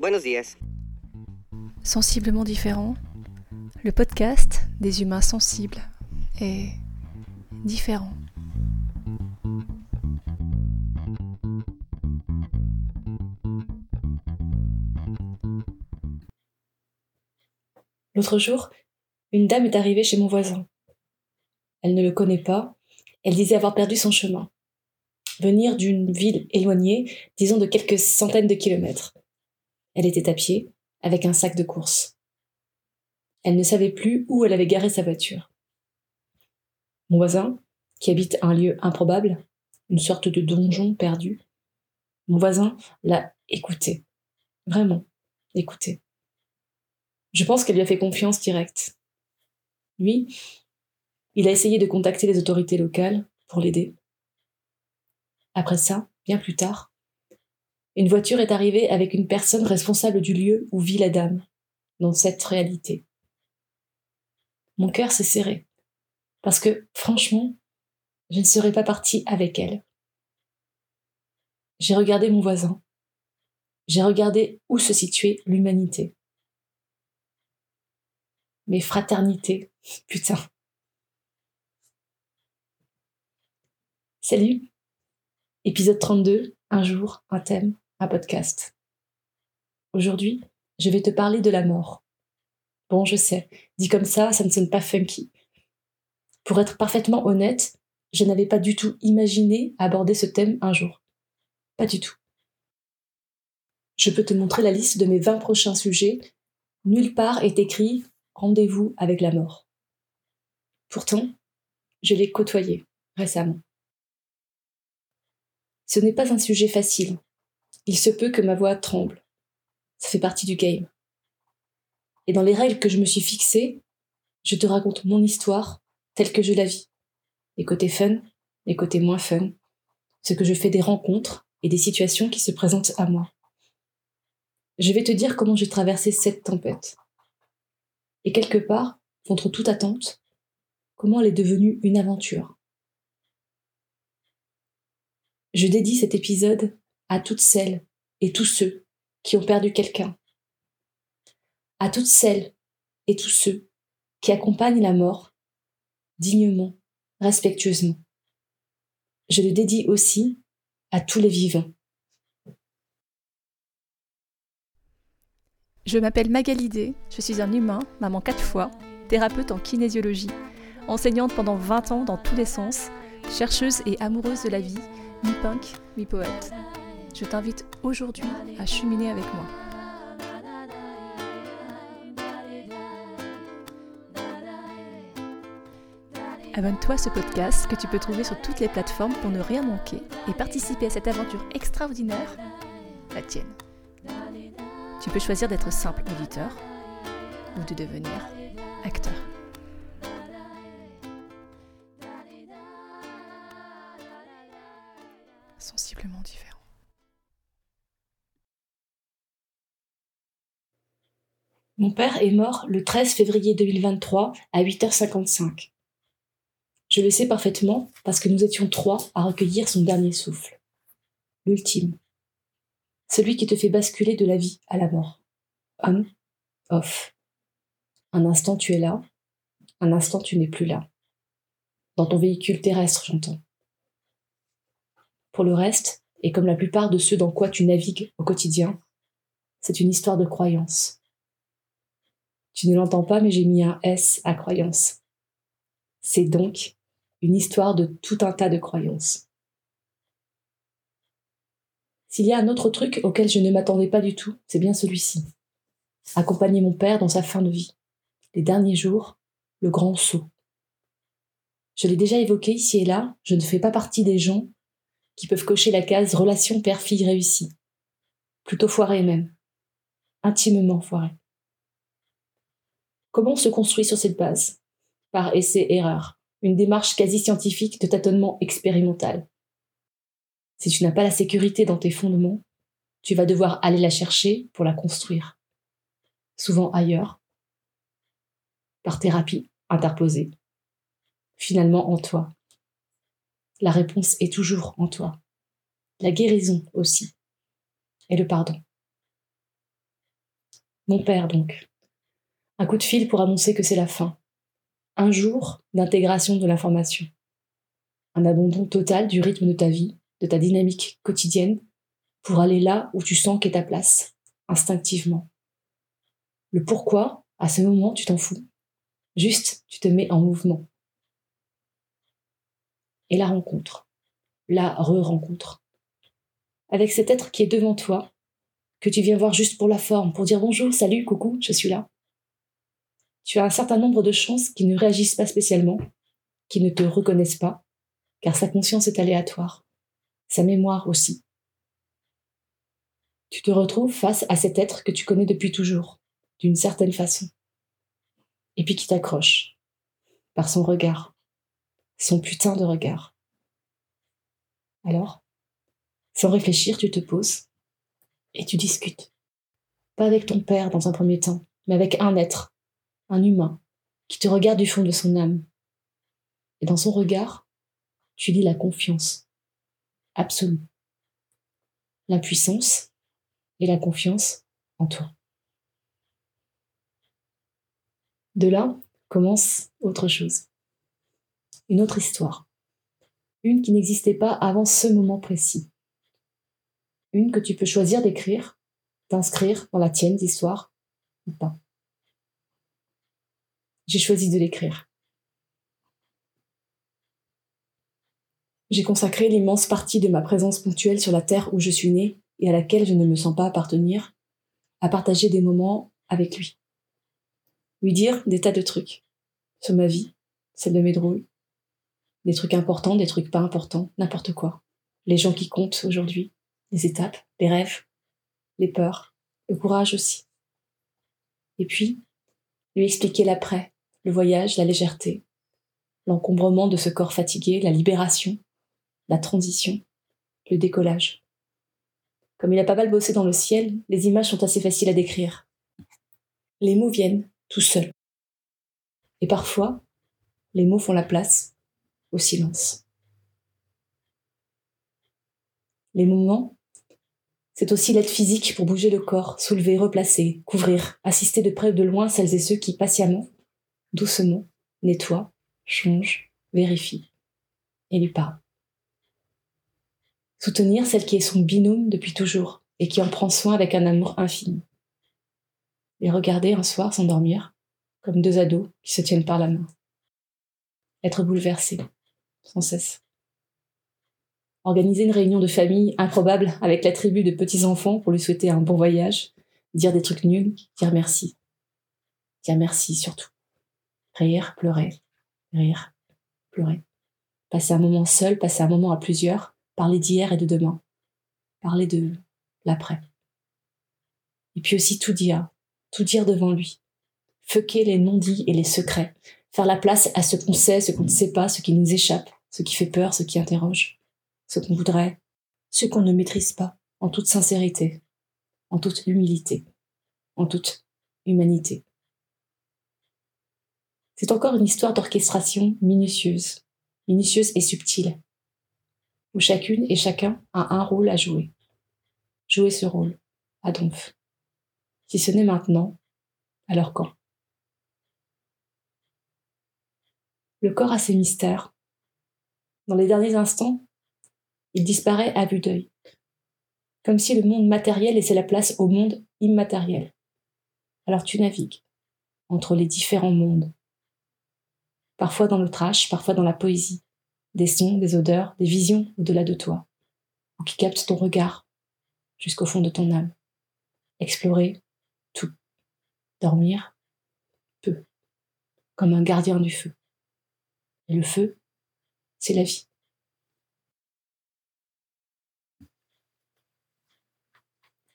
Buenos días. Sensiblement différent, le podcast des humains sensibles est différent. L'autre jour, une dame est arrivée chez mon voisin. Elle ne le connaît pas, elle disait avoir perdu son chemin. Venir d'une ville éloignée, disons de quelques centaines de kilomètres. Elle était à pied, avec un sac de course. Elle ne savait plus où elle avait garé sa voiture. Mon voisin, qui habite un lieu improbable, une sorte de donjon perdu, mon voisin l'a écouté. Vraiment, écouté. Je pense qu'elle lui a fait confiance directe. Lui, il a essayé de contacter les autorités locales pour l'aider. Après ça, bien plus tard, une voiture est arrivée avec une personne responsable du lieu où vit la dame, dans cette réalité. Mon cœur s'est serré, parce que, franchement, je ne serais pas partie avec elle. J'ai regardé mon voisin. J'ai regardé où se situait l'humanité. Mais fraternité, putain. Salut. Épisode 32, un jour, un thème, un podcast. Aujourd'hui, je vais te parler de la mort. Bon, je sais, dit comme ça, ça ne sonne pas funky. Pour être parfaitement honnête, je n'avais pas du tout imaginé aborder ce thème un jour. Pas du tout. Je peux te montrer la liste de mes 20 prochains sujets. Nulle part est écrit rendez-vous avec la mort. Pourtant, je l'ai côtoyé récemment. Ce n'est pas un sujet facile. Il se peut que ma voix tremble. Ça fait partie du game. Et dans les règles que je me suis fixées, je te raconte mon histoire telle que je la vis. Les côtés fun, les côtés moins fun, ce que je fais des rencontres et des situations qui se présentent à moi. Je vais te dire comment j'ai traversé cette tempête. Et quelque part, contre toute attente, comment elle est devenue une aventure. Je dédie cet épisode à toutes celles et tous ceux qui ont perdu quelqu'un. À toutes celles et tous ceux qui accompagnent la mort dignement, respectueusement. Je le dédie aussi à tous les vivants. Je m'appelle Magalidé, je suis un humain, maman quatre fois, thérapeute en kinésiologie, enseignante pendant 20 ans dans tous les sens, chercheuse et amoureuse de la vie, mi-punk, mi-poète. Je t'invite aujourd'hui à cheminer avec moi. Abonne-toi à ce podcast que tu peux trouver sur toutes les plateformes pour ne rien manquer et participer à cette aventure extraordinaire, la tienne. Tu peux choisir d'être simple auditeur ou de devenir acteur. Mon père est mort le 13 février 2023 à 8h55. Je le sais parfaitement parce que nous étions trois à recueillir son dernier souffle. L'ultime. Celui qui te fait basculer de la vie à la mort. On, off. Un instant tu es là, un instant tu n'es plus là. Dans ton véhicule terrestre, j'entends. Pour le reste, et comme la plupart de ceux dans quoi tu navigues au quotidien, c'est une histoire de croyance. Tu ne l'entends pas, mais j'ai mis un S à croyance. C'est donc une histoire de tout un tas de croyances. S'il y a un autre truc auquel je ne m'attendais pas du tout, c'est bien celui-ci. Accompagner mon père dans sa fin de vie. Les derniers jours, le grand saut. Je l'ai déjà évoqué ici et là, je ne fais pas partie des gens qui peuvent cocher la case relation père-fille réussie. Plutôt foirée même. Intimement foirée. Comment on se construit sur cette base? Par essai-erreur. Une démarche quasi scientifique de tâtonnement expérimental. Si tu n'as pas la sécurité dans tes fondements, tu vas devoir aller la chercher pour la construire. Souvent ailleurs, par thérapie interposée. Finalement en toi. La réponse est toujours en toi. La guérison aussi. Et le pardon. Mon père, donc. Un coup de fil pour annoncer que c'est la fin. Un jour d'intégration de l'information. Un abandon total du rythme de ta vie, de ta dynamique quotidienne, pour aller là où tu sens qu'est ta place, instinctivement. Le pourquoi, à ce moment, tu t'en fous. Juste, tu te mets en mouvement. Et la rencontre, la re-rencontre, avec cet être qui est devant toi, que tu viens voir juste pour la forme, pour dire bonjour, salut, coucou, je suis là. Tu as un certain nombre de chances qui ne réagissent pas spécialement, qui ne te reconnaissent pas, car sa conscience est aléatoire, sa mémoire aussi. Tu te retrouves face à cet être que tu connais depuis toujours, d'une certaine façon, et puis qui t'accroche, par son regard, son putain de regard. Alors, sans réfléchir, tu te poses et tu discutes. Pas avec ton père dans un premier temps, mais avec un être, un humain, qui te regarde du fond de son âme. Et dans son regard, tu lis la confiance absolue, l'impuissance et la confiance en toi. De là commence autre chose, une autre histoire, une qui n'existait pas avant ce moment précis, une que tu peux choisir d'écrire, d'inscrire dans la tienne d'histoire ou pas. J'ai choisi de l'écrire. J'ai consacré l'immense partie de ma présence ponctuelle sur la terre où je suis née et à laquelle je ne me sens pas appartenir, à partager des moments avec lui. Lui dire des tas de trucs sur ma vie, celle de mes drôles, des trucs importants, des trucs pas importants, n'importe quoi. Les gens qui comptent aujourd'hui, les étapes, les rêves, les peurs, le courage aussi. Et puis, lui expliquer l'après, le voyage, la légèreté, l'encombrement de ce corps fatigué, la libération, la transition, le décollage. Comme il a pas mal bossé dans le ciel, les images sont assez faciles à décrire. Les mots viennent tout seuls. Et parfois, les mots font la place au silence. Les moments, c'est aussi l'aide physique pour bouger le corps, soulever, replacer, couvrir, assister de près ou de loin celles et ceux qui, patiemment, doucement, nettoient, changent, vérifient et lui parlent. Soutenir celle qui est son binôme depuis toujours et qui en prend soin avec un amour infini. Les regarder un soir s'endormir, comme deux ados qui se tiennent par la main. Être bouleversé, sans cesse. Organiser une réunion de famille improbable avec la tribu de petits-enfants pour lui souhaiter un bon voyage, dire des trucs nuls, dire merci. Dire merci surtout. Rire, pleurer, rire, pleurer. Passer un moment seul, passer un moment à plusieurs, parler d'hier et de demain, parler de l'après. Et puis aussi tout dire, tout dire devant lui, fucker les non-dits et les secrets, faire la place à ce qu'on sait, ce qu'on ne sait pas, ce qui nous échappe, ce qui fait peur, ce qui interroge, ce qu'on voudrait, ce qu'on ne maîtrise pas, en toute sincérité, en toute humilité, en toute humanité. C'est encore une histoire d'orchestration minutieuse, minutieuse et subtile, où chacune et chacun a un rôle à jouer. Jouer ce rôle, à Donf. Si ce n'est maintenant, alors quand? Le corps a ses mystères. Dans les derniers instants, il disparaît à vue d'œil, comme si le monde matériel laissait la place au monde immatériel. Alors tu navigues entre les différents mondes, parfois dans le trash, parfois dans la poésie, des sons, des odeurs, des visions au-delà de toi, ou qui captent ton regard jusqu'au fond de ton âme. Explorer tout. Dormir peu, comme un gardien du feu. Et le feu, c'est la vie.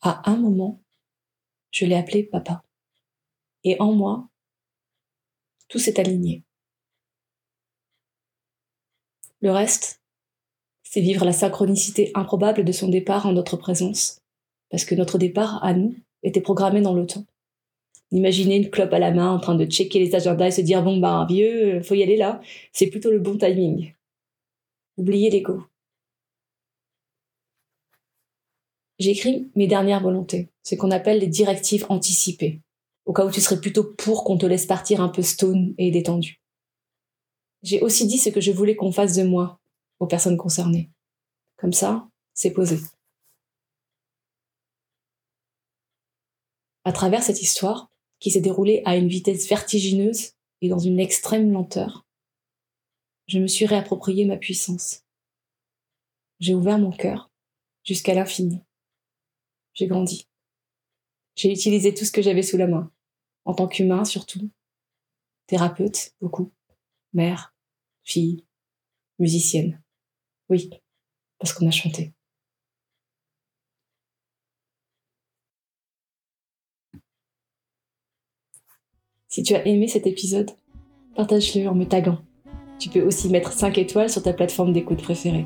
À un moment, je l'ai appelé papa. Et en moi, tout s'est aligné. Le reste, c'est vivre la synchronicité improbable de son départ en notre présence, parce que notre départ, à nous, était programmé dans le temps. Imaginer une clope à la main en train de checker les agendas et se dire bon ben vieux, faut y aller là, c'est plutôt le bon timing. Oubliez l'ego. J'ai écrit mes dernières volontés, ce qu'on appelle les directives anticipées, au cas où tu serais plutôt pour qu'on te laisse partir un peu stone et détendu. J'ai aussi dit ce que je voulais qu'on fasse de moi aux personnes concernées. Comme ça, c'est posé. À travers cette histoire, qui s'est déroulée à une vitesse vertigineuse et dans une extrême lenteur, je me suis réapproprié ma puissance. J'ai ouvert mon cœur jusqu'à l'infini. J'ai grandi. J'ai utilisé tout ce que j'avais sous la main, en tant qu'humain surtout, thérapeute beaucoup, mère, fille, musicienne. Oui, parce qu'on a chanté. Si tu as aimé cet épisode, partage-le en me taguant. Tu peux aussi mettre 5 étoiles sur ta plateforme d'écoute préférée.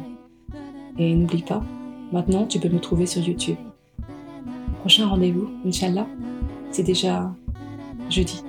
Et n'oublie pas, maintenant tu peux me trouver sur YouTube. Prochain rendez-vous, Inch'Allah, c'est déjà jeudi.